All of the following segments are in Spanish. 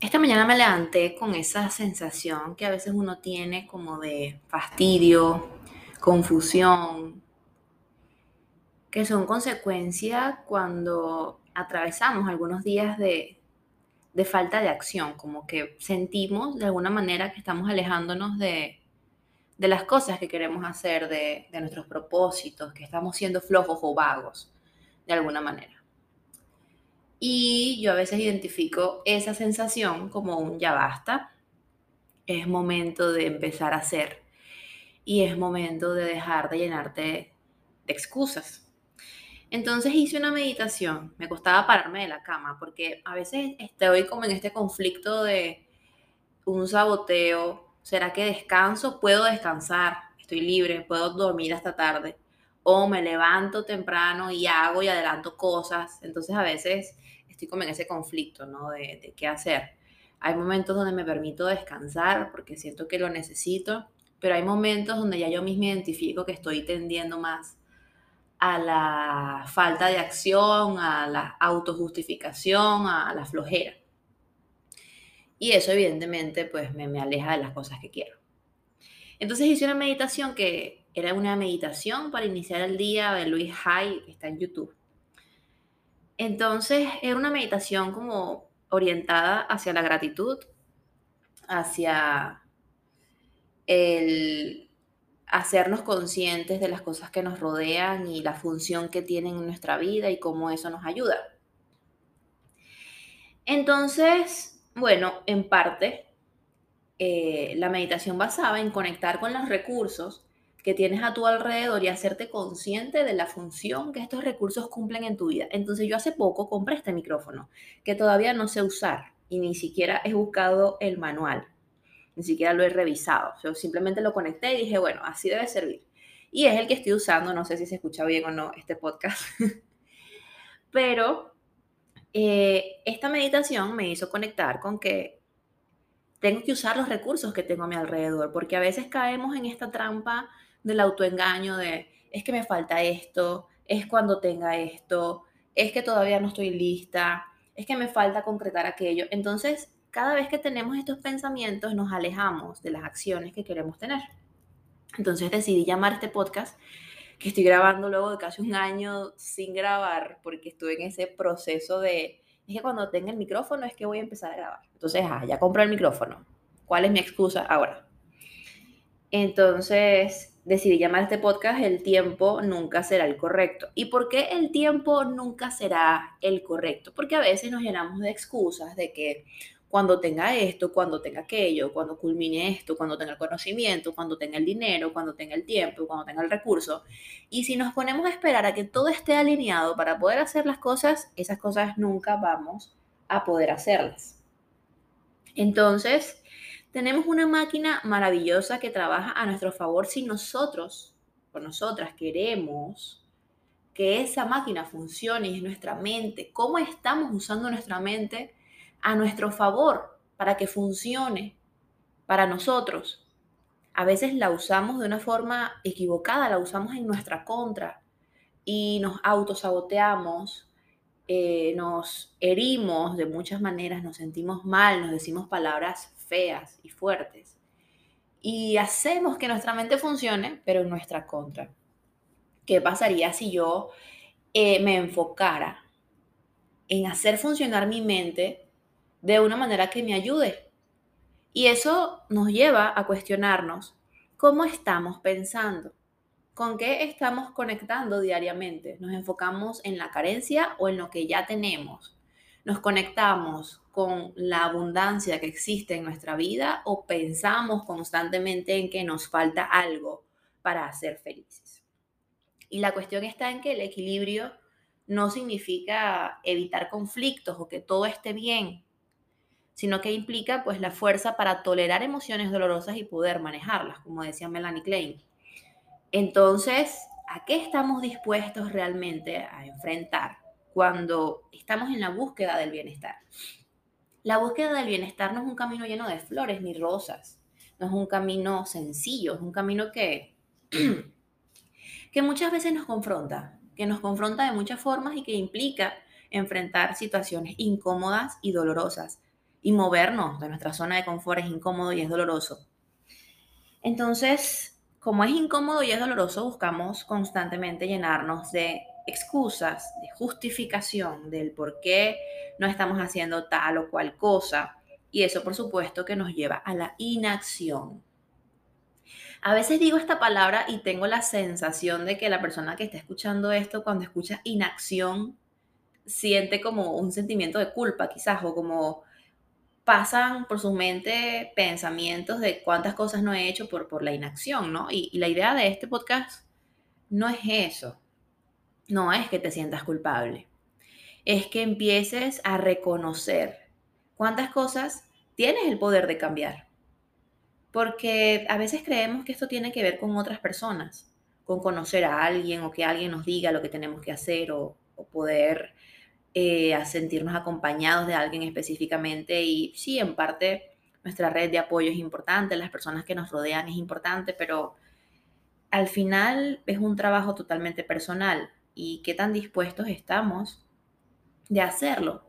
Esta mañana me levanté con esa sensación que a veces uno tiene como de fastidio, confusión, que son consecuencias cuando atravesamos algunos días de, falta de acción, como que sentimos de alguna manera que estamos alejándonos de, las cosas que queremos hacer, de, de nuestros propósitos, que estamos siendo flojos o vagos, de alguna manera. Y yo a veces identifico esa sensación como un ya basta. Es momento de empezar a hacer. Y es momento de dejar de llenarte de excusas. Entonces hice una meditación. Me costaba pararme de la cama porque a veces estoy como en este conflicto de un saboteo. ¿Será que descanso? Puedo descansar. Estoy libre. Puedo dormir hasta tarde. O me levanto temprano y hago y adelanto cosas. Entonces a veces estoy como en ese conflicto, ¿no? De, qué hacer. Hay momentos donde me permito descansar porque siento que lo necesito, pero hay momentos donde ya yo misma identifico que estoy tendiendo más a la falta de acción, a la autojustificación, a la flojera. Y eso evidentemente pues me, me aleja de las cosas que quiero. Entonces hice una meditación que era una meditación para iniciar el día de Luis Hay, que está en YouTube. Entonces era una meditación como orientada hacia la gratitud, hacia el hacernos conscientes de las cosas que nos rodean y la función que tienen en nuestra vida y cómo eso nos ayuda. Entonces, bueno, en parte, eh, la meditación basaba en conectar con los recursos que tienes a tu alrededor y hacerte consciente de la función que estos recursos cumplen en tu vida. Entonces yo hace poco compré este micrófono que todavía no sé usar y ni siquiera he buscado el manual, ni siquiera lo he revisado. Yo simplemente lo conecté y dije, bueno, así debe servir. Y es el que estoy usando, no sé si se escucha bien o no este podcast, pero eh, esta meditación me hizo conectar con que tengo que usar los recursos que tengo a mi alrededor, porque a veces caemos en esta trampa del autoengaño de es que me falta esto, es cuando tenga esto, es que todavía no estoy lista, es que me falta concretar aquello. Entonces, cada vez que tenemos estos pensamientos, nos alejamos de las acciones que queremos tener. Entonces decidí llamar este podcast que estoy grabando luego de casi un año sin grabar, porque estuve en ese proceso de, es que cuando tenga el micrófono es que voy a empezar a grabar. Entonces, ah, ya compré el micrófono. ¿Cuál es mi excusa ahora? Entonces, decidí llamar a este podcast El tiempo nunca será el correcto. ¿Y por qué el tiempo nunca será el correcto? Porque a veces nos llenamos de excusas de que cuando tenga esto, cuando tenga aquello, cuando culmine esto, cuando tenga el conocimiento, cuando tenga el dinero, cuando tenga el tiempo, cuando tenga el recurso. Y si nos ponemos a esperar a que todo esté alineado para poder hacer las cosas, esas cosas nunca vamos a poder hacerlas. Entonces, tenemos una máquina maravillosa que trabaja a nuestro favor si nosotros o nosotras queremos que esa máquina funcione y es nuestra mente. ¿Cómo estamos usando nuestra mente a nuestro favor para que funcione para nosotros? A veces la usamos de una forma equivocada, la usamos en nuestra contra y nos autosaboteamos, eh, nos herimos de muchas maneras, nos sentimos mal, nos decimos palabras feas y fuertes. Y hacemos que nuestra mente funcione, pero en nuestra contra. ¿Qué pasaría si yo eh, me enfocara en hacer funcionar mi mente de una manera que me ayude? Y eso nos lleva a cuestionarnos cómo estamos pensando, con qué estamos conectando diariamente. ¿Nos enfocamos en la carencia o en lo que ya tenemos? ¿Nos conectamos con la abundancia que existe en nuestra vida o pensamos constantemente en que nos falta algo para ser felices. Y la cuestión está en que el equilibrio no significa evitar conflictos o que todo esté bien, sino que implica pues la fuerza para tolerar emociones dolorosas y poder manejarlas, como decía Melanie Klein. Entonces, ¿a qué estamos dispuestos realmente a enfrentar cuando estamos en la búsqueda del bienestar? La búsqueda del bienestar no es un camino lleno de flores ni rosas, no es un camino sencillo, es un camino que, que muchas veces nos confronta, que nos confronta de muchas formas y que implica enfrentar situaciones incómodas y dolorosas. y movernos de nuestra zona de confort es incómodo y es doloroso. Entonces, como es incómodo y es doloroso, buscamos constantemente llenarnos de excusas, de justificación del por qué no estamos haciendo tal o cual cosa. Y eso, por supuesto, que nos lleva a la inacción. A veces digo esta palabra y tengo la sensación de que la persona que está escuchando esto, cuando escucha inacción, siente como un sentimiento de culpa, quizás, o como pasan por su mente pensamientos de cuántas cosas no he hecho por, por la inacción, ¿no? Y, y la idea de este podcast no es eso, no es que te sientas culpable, es que empieces a reconocer cuántas cosas tienes el poder de cambiar. Porque a veces creemos que esto tiene que ver con otras personas, con conocer a alguien o que alguien nos diga lo que tenemos que hacer o, poder eh, sentirnos acompañados de alguien específicamente y sí, en parte nuestra red de apoyo es importante, las personas que nos rodean es importante, pero al final es un trabajo totalmente personal y qué tan dispuestos estamos de hacerlo.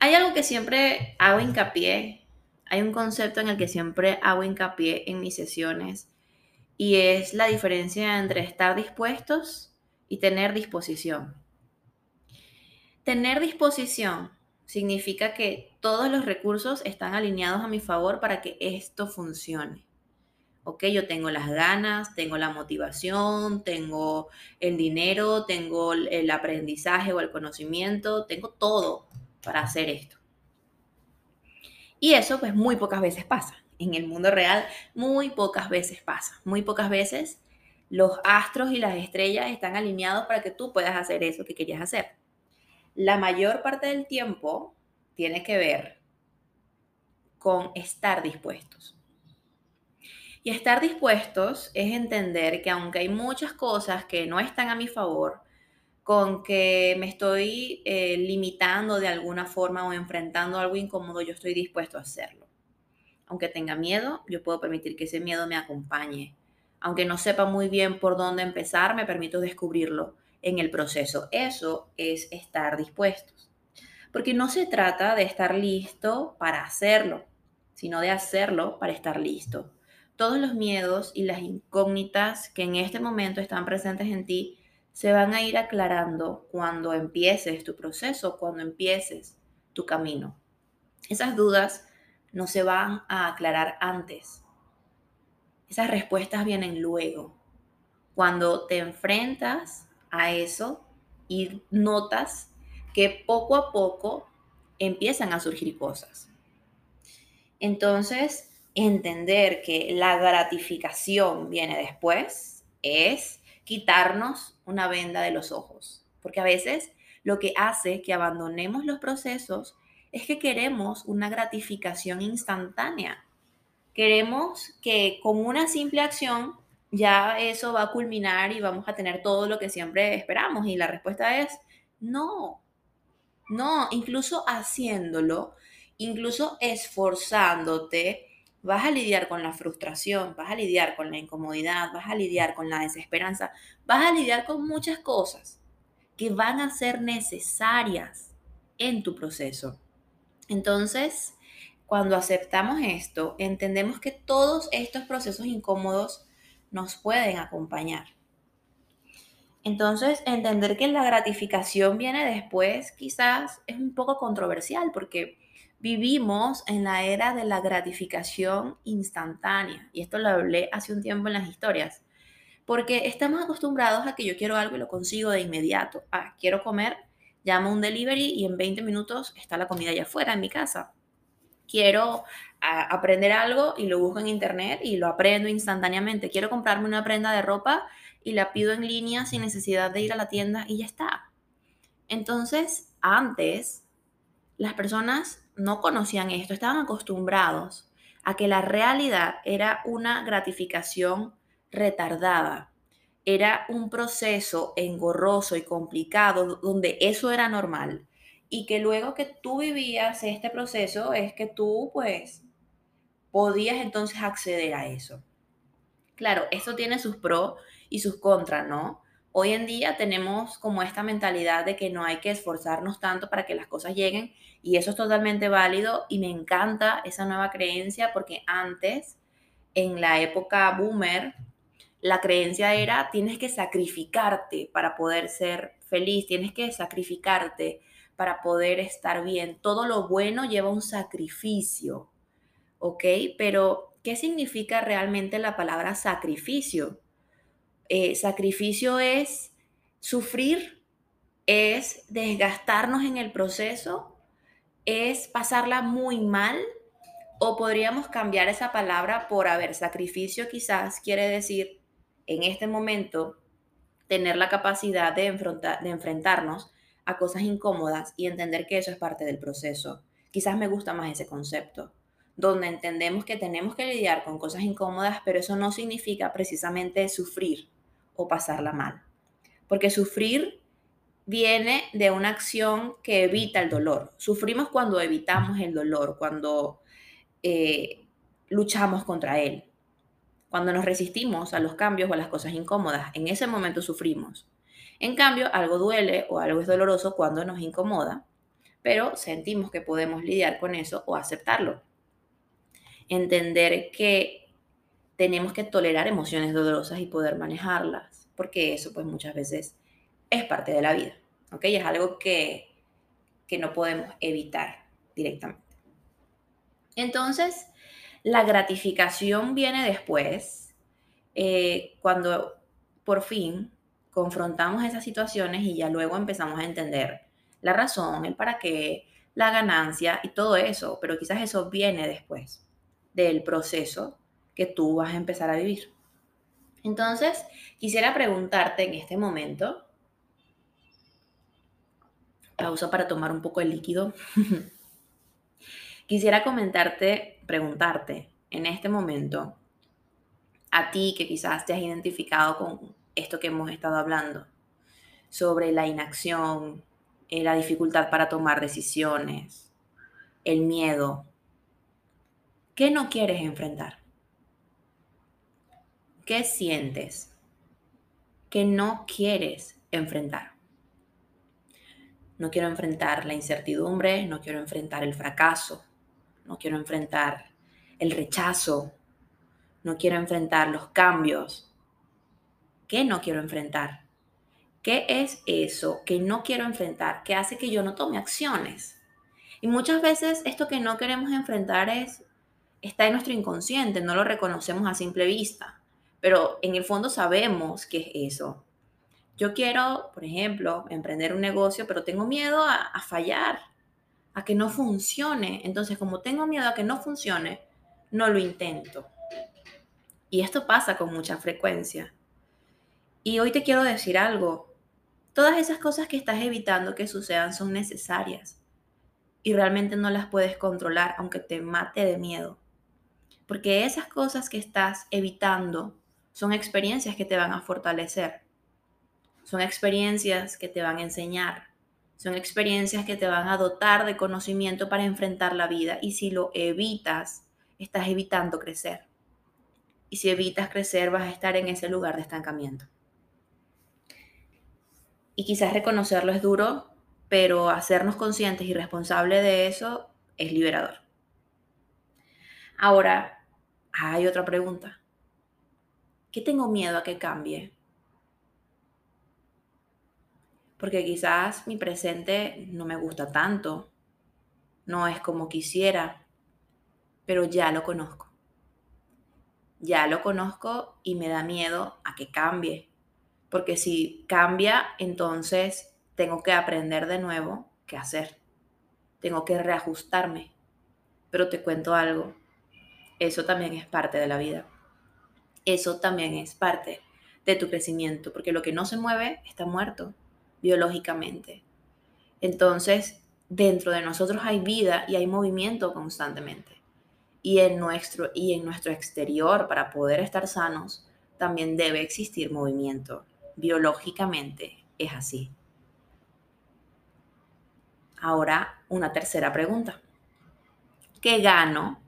Hay algo que siempre hago hincapié, hay un concepto en el que siempre hago hincapié en mis sesiones y es la diferencia entre estar dispuestos y tener disposición. Tener disposición significa que todos los recursos están alineados a mi favor para que esto funcione. Ok, yo tengo las ganas, tengo la motivación, tengo el dinero, tengo el aprendizaje o el conocimiento, tengo todo para hacer esto. Y eso pues muy pocas veces pasa. En el mundo real muy pocas veces pasa. Muy pocas veces los astros y las estrellas están alineados para que tú puedas hacer eso que querías hacer la mayor parte del tiempo tiene que ver con estar dispuestos. Y estar dispuestos es entender que aunque hay muchas cosas que no están a mi favor, con que me estoy eh, limitando de alguna forma o enfrentando algo incómodo, yo estoy dispuesto a hacerlo. Aunque tenga miedo, yo puedo permitir que ese miedo me acompañe. Aunque no sepa muy bien por dónde empezar, me permito descubrirlo en el proceso. Eso es estar dispuestos. Porque no se trata de estar listo para hacerlo, sino de hacerlo para estar listo. Todos los miedos y las incógnitas que en este momento están presentes en ti se van a ir aclarando cuando empieces tu proceso, cuando empieces tu camino. Esas dudas no se van a aclarar antes. Esas respuestas vienen luego. Cuando te enfrentas a eso y notas que poco a poco empiezan a surgir cosas. Entonces, entender que la gratificación viene después es quitarnos una venda de los ojos, porque a veces lo que hace que abandonemos los procesos es que queremos una gratificación instantánea. Queremos que con una simple acción ya eso va a culminar y vamos a tener todo lo que siempre esperamos. Y la respuesta es no, no, incluso haciéndolo, incluso esforzándote, vas a lidiar con la frustración, vas a lidiar con la incomodidad, vas a lidiar con la desesperanza, vas a lidiar con muchas cosas que van a ser necesarias en tu proceso. Entonces, cuando aceptamos esto, entendemos que todos estos procesos incómodos nos pueden acompañar. Entonces, entender que la gratificación viene después quizás es un poco controversial porque vivimos en la era de la gratificación instantánea. Y esto lo hablé hace un tiempo en las historias. Porque estamos acostumbrados a que yo quiero algo y lo consigo de inmediato. Ah, quiero comer, llamo un delivery y en 20 minutos está la comida ya afuera en mi casa quiero aprender algo y lo busco en internet y lo aprendo instantáneamente. Quiero comprarme una prenda de ropa y la pido en línea sin necesidad de ir a la tienda y ya está. Entonces, antes, las personas no conocían esto, estaban acostumbrados a que la realidad era una gratificación retardada. Era un proceso engorroso y complicado donde eso era normal y que luego que tú vivías este proceso es que tú pues podías entonces acceder a eso. Claro, esto tiene sus pros y sus contras, ¿no? Hoy en día tenemos como esta mentalidad de que no hay que esforzarnos tanto para que las cosas lleguen y eso es totalmente válido y me encanta esa nueva creencia porque antes, en la época boomer, la creencia era tienes que sacrificarte para poder ser feliz, tienes que sacrificarte para poder estar bien. Todo lo bueno lleva un sacrificio, ¿ok? Pero, ¿qué significa realmente la palabra sacrificio? Eh, sacrificio es sufrir, es desgastarnos en el proceso, es pasarla muy mal, o podríamos cambiar esa palabra por, a ver, sacrificio quizás quiere decir en este momento tener la capacidad de enfrentarnos a cosas incómodas y entender que eso es parte del proceso. Quizás me gusta más ese concepto, donde entendemos que tenemos que lidiar con cosas incómodas, pero eso no significa precisamente sufrir o pasarla mal. Porque sufrir viene de una acción que evita el dolor. Sufrimos cuando evitamos el dolor, cuando eh, luchamos contra él. Cuando nos resistimos a los cambios o a las cosas incómodas, en ese momento sufrimos. En cambio, algo duele o algo es doloroso cuando nos incomoda, pero sentimos que podemos lidiar con eso o aceptarlo. Entender que tenemos que tolerar emociones dolorosas y poder manejarlas, porque eso pues muchas veces es parte de la vida, ¿ok? Es algo que, que no podemos evitar directamente. Entonces, la gratificación viene después, eh, cuando por fin confrontamos esas situaciones y ya luego empezamos a entender la razón, el para qué, la ganancia y todo eso, pero quizás eso viene después del proceso que tú vas a empezar a vivir. Entonces, quisiera preguntarte en este momento, pausa para tomar un poco el líquido, quisiera comentarte, preguntarte en este momento, a ti que quizás te has identificado con esto que hemos estado hablando, sobre la inacción, eh, la dificultad para tomar decisiones, el miedo. ¿Qué no quieres enfrentar? ¿Qué sientes que no quieres enfrentar? No quiero enfrentar la incertidumbre, no quiero enfrentar el fracaso, no quiero enfrentar el rechazo, no quiero enfrentar los cambios, ¿Qué no quiero enfrentar? ¿Qué es eso que no quiero enfrentar que hace que yo no tome acciones? Y muchas veces esto que no queremos enfrentar es está en nuestro inconsciente, no lo reconocemos a simple vista, pero en el fondo sabemos qué es eso. Yo quiero, por ejemplo, emprender un negocio, pero tengo miedo a, a fallar, a que no funcione. Entonces, como tengo miedo a que no funcione, no lo intento. Y esto pasa con mucha frecuencia. Y hoy te quiero decir algo. Todas esas cosas que estás evitando que sucedan son necesarias y realmente no las puedes controlar aunque te mate de miedo. Porque esas cosas que estás evitando son experiencias que te van a fortalecer. Son experiencias que te van a enseñar. Son experiencias que te van a dotar de conocimiento para enfrentar la vida. Y si lo evitas, estás evitando crecer. Y si evitas crecer, vas a estar en ese lugar de estancamiento. Y quizás reconocerlo es duro, pero hacernos conscientes y responsables de eso es liberador. Ahora, hay otra pregunta. ¿Qué tengo miedo a que cambie? Porque quizás mi presente no me gusta tanto, no es como quisiera, pero ya lo conozco. Ya lo conozco y me da miedo a que cambie porque si cambia, entonces tengo que aprender de nuevo qué hacer. Tengo que reajustarme. Pero te cuento algo, eso también es parte de la vida. Eso también es parte de tu crecimiento, porque lo que no se mueve está muerto biológicamente. Entonces, dentro de nosotros hay vida y hay movimiento constantemente. Y en nuestro, y en nuestro exterior, para poder estar sanos, también debe existir movimiento biológicamente es así. Ahora, una tercera pregunta. ¿Qué gano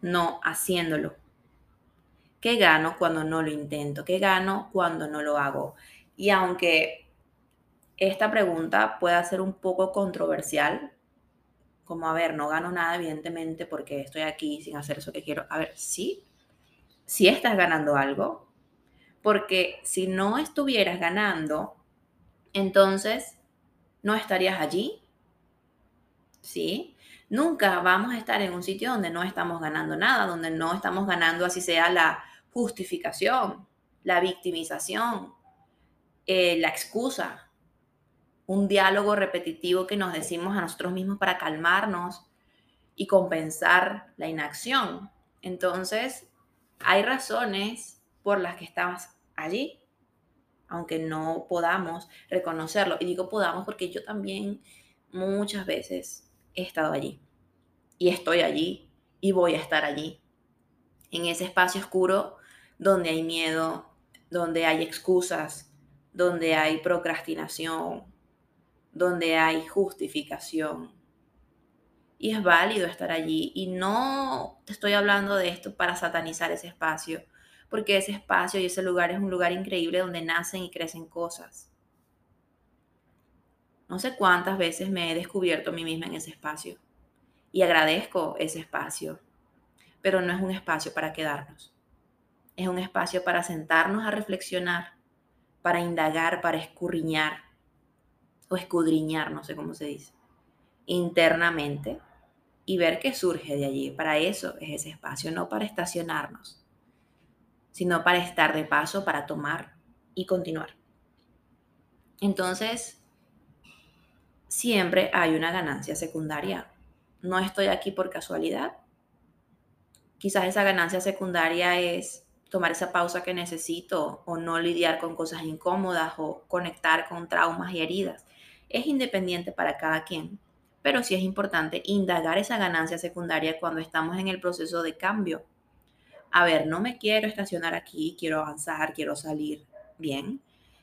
no haciéndolo? ¿Qué gano cuando no lo intento? ¿Qué gano cuando no lo hago? Y aunque esta pregunta pueda ser un poco controversial, como, a ver, no gano nada, evidentemente, porque estoy aquí sin hacer eso que quiero. A ver, sí, sí estás ganando algo, porque si no estuvieras ganando, entonces no estarías allí, ¿sí? Nunca vamos a estar en un sitio donde no estamos ganando nada, donde no estamos ganando así sea la justificación, la victimización, eh, la excusa, un diálogo repetitivo que nos decimos a nosotros mismos para calmarnos y compensar la inacción. Entonces, hay razones por las que estamos allí, aunque no podamos reconocerlo. Y digo podamos porque yo también muchas veces he estado allí y estoy allí y voy a estar allí, en ese espacio oscuro donde hay miedo, donde hay excusas, donde hay procrastinación, donde hay justificación. Y es válido estar allí. Y no te estoy hablando de esto para satanizar ese espacio, porque ese espacio y ese lugar es un lugar increíble donde nacen y crecen cosas. No sé cuántas veces me he descubierto a mí misma en ese espacio y agradezco ese espacio, pero no es un espacio para quedarnos. Es un espacio para sentarnos a reflexionar, para indagar, para escurriñar o escudriñar, no sé cómo se dice, internamente y ver qué surge de allí. Para eso es ese espacio, no para estacionarnos sino para estar de paso, para tomar y continuar. Entonces, siempre hay una ganancia secundaria. No estoy aquí por casualidad. Quizás esa ganancia secundaria es tomar esa pausa que necesito o no lidiar con cosas incómodas o conectar con traumas y heridas. Es independiente para cada quien, pero sí es importante indagar esa ganancia secundaria cuando estamos en el proceso de cambio a ver, no me quiero estacionar aquí, quiero avanzar, quiero salir bien.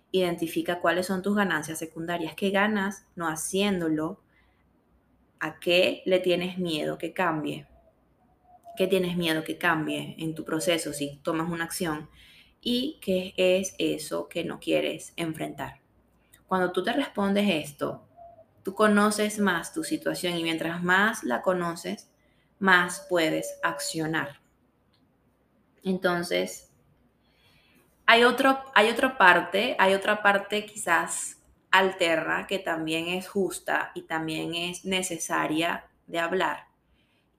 Identifica cuáles son tus ganancias secundarias, qué ganas no haciéndolo, a qué le tienes miedo que cambie, qué tienes miedo que cambie en tu proceso si tomas una acción y qué es eso que no quieres enfrentar. Cuando tú te respondes esto, tú conoces más tu situación y mientras más la conoces, más puedes accionar. Entonces, hay, otro, hay otra parte, hay otra parte quizás alterna que también es justa y también es necesaria de hablar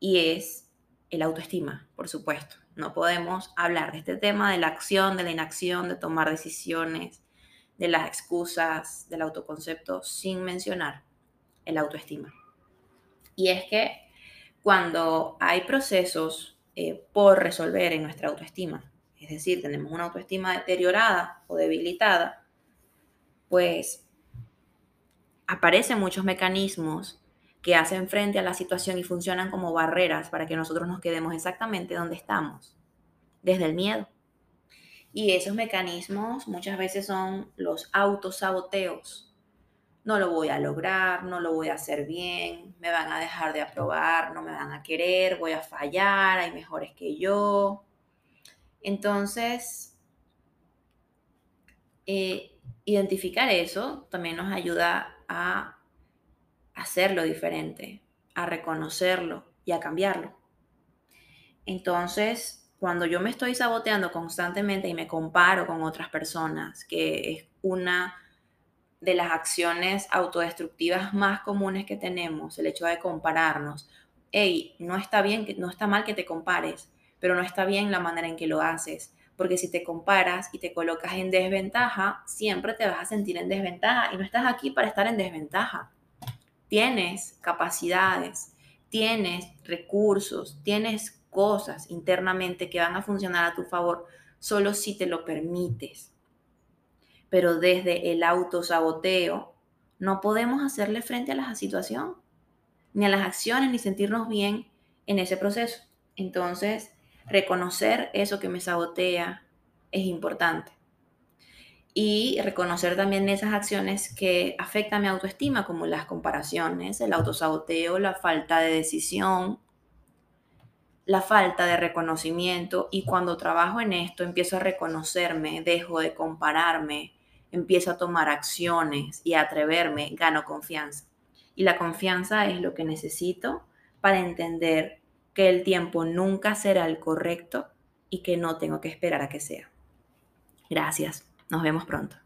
y es el autoestima, por supuesto. No podemos hablar de este tema de la acción, de la inacción, de tomar decisiones, de las excusas, del autoconcepto, sin mencionar el autoestima. Y es que cuando hay procesos eh, por resolver en nuestra autoestima, es decir, tenemos una autoestima deteriorada o debilitada, pues aparecen muchos mecanismos que hacen frente a la situación y funcionan como barreras para que nosotros nos quedemos exactamente donde estamos, desde el miedo. Y esos mecanismos muchas veces son los autosaboteos, no lo voy a lograr, no lo voy a hacer bien, me van a dejar de aprobar, no me van a querer, voy a fallar, hay mejores que yo. Entonces, eh, identificar eso también nos ayuda a hacerlo diferente, a reconocerlo y a cambiarlo. Entonces, cuando yo me estoy saboteando constantemente y me comparo con otras personas, que es una de las acciones autodestructivas más comunes que tenemos, el hecho de compararnos. Hey, no está bien, no está mal que te compares, pero no está bien la manera en que lo haces, porque si te comparas y te colocas en desventaja, siempre te vas a sentir en desventaja y no estás aquí para estar en desventaja. Tienes capacidades, tienes recursos, tienes cosas internamente que van a funcionar a tu favor solo si te lo permites pero desde el autosaboteo no podemos hacerle frente a la situación, ni a las acciones, ni sentirnos bien en ese proceso. Entonces, reconocer eso que me sabotea es importante. Y reconocer también esas acciones que afectan mi autoestima, como las comparaciones, el autosaboteo, la falta de decisión, la falta de reconocimiento. Y cuando trabajo en esto, empiezo a reconocerme, dejo de compararme, empiezo a tomar acciones y a atreverme, gano confianza. Y la confianza es lo que necesito para entender que el tiempo nunca será el correcto y que no tengo que esperar a que sea. Gracias. Nos vemos pronto.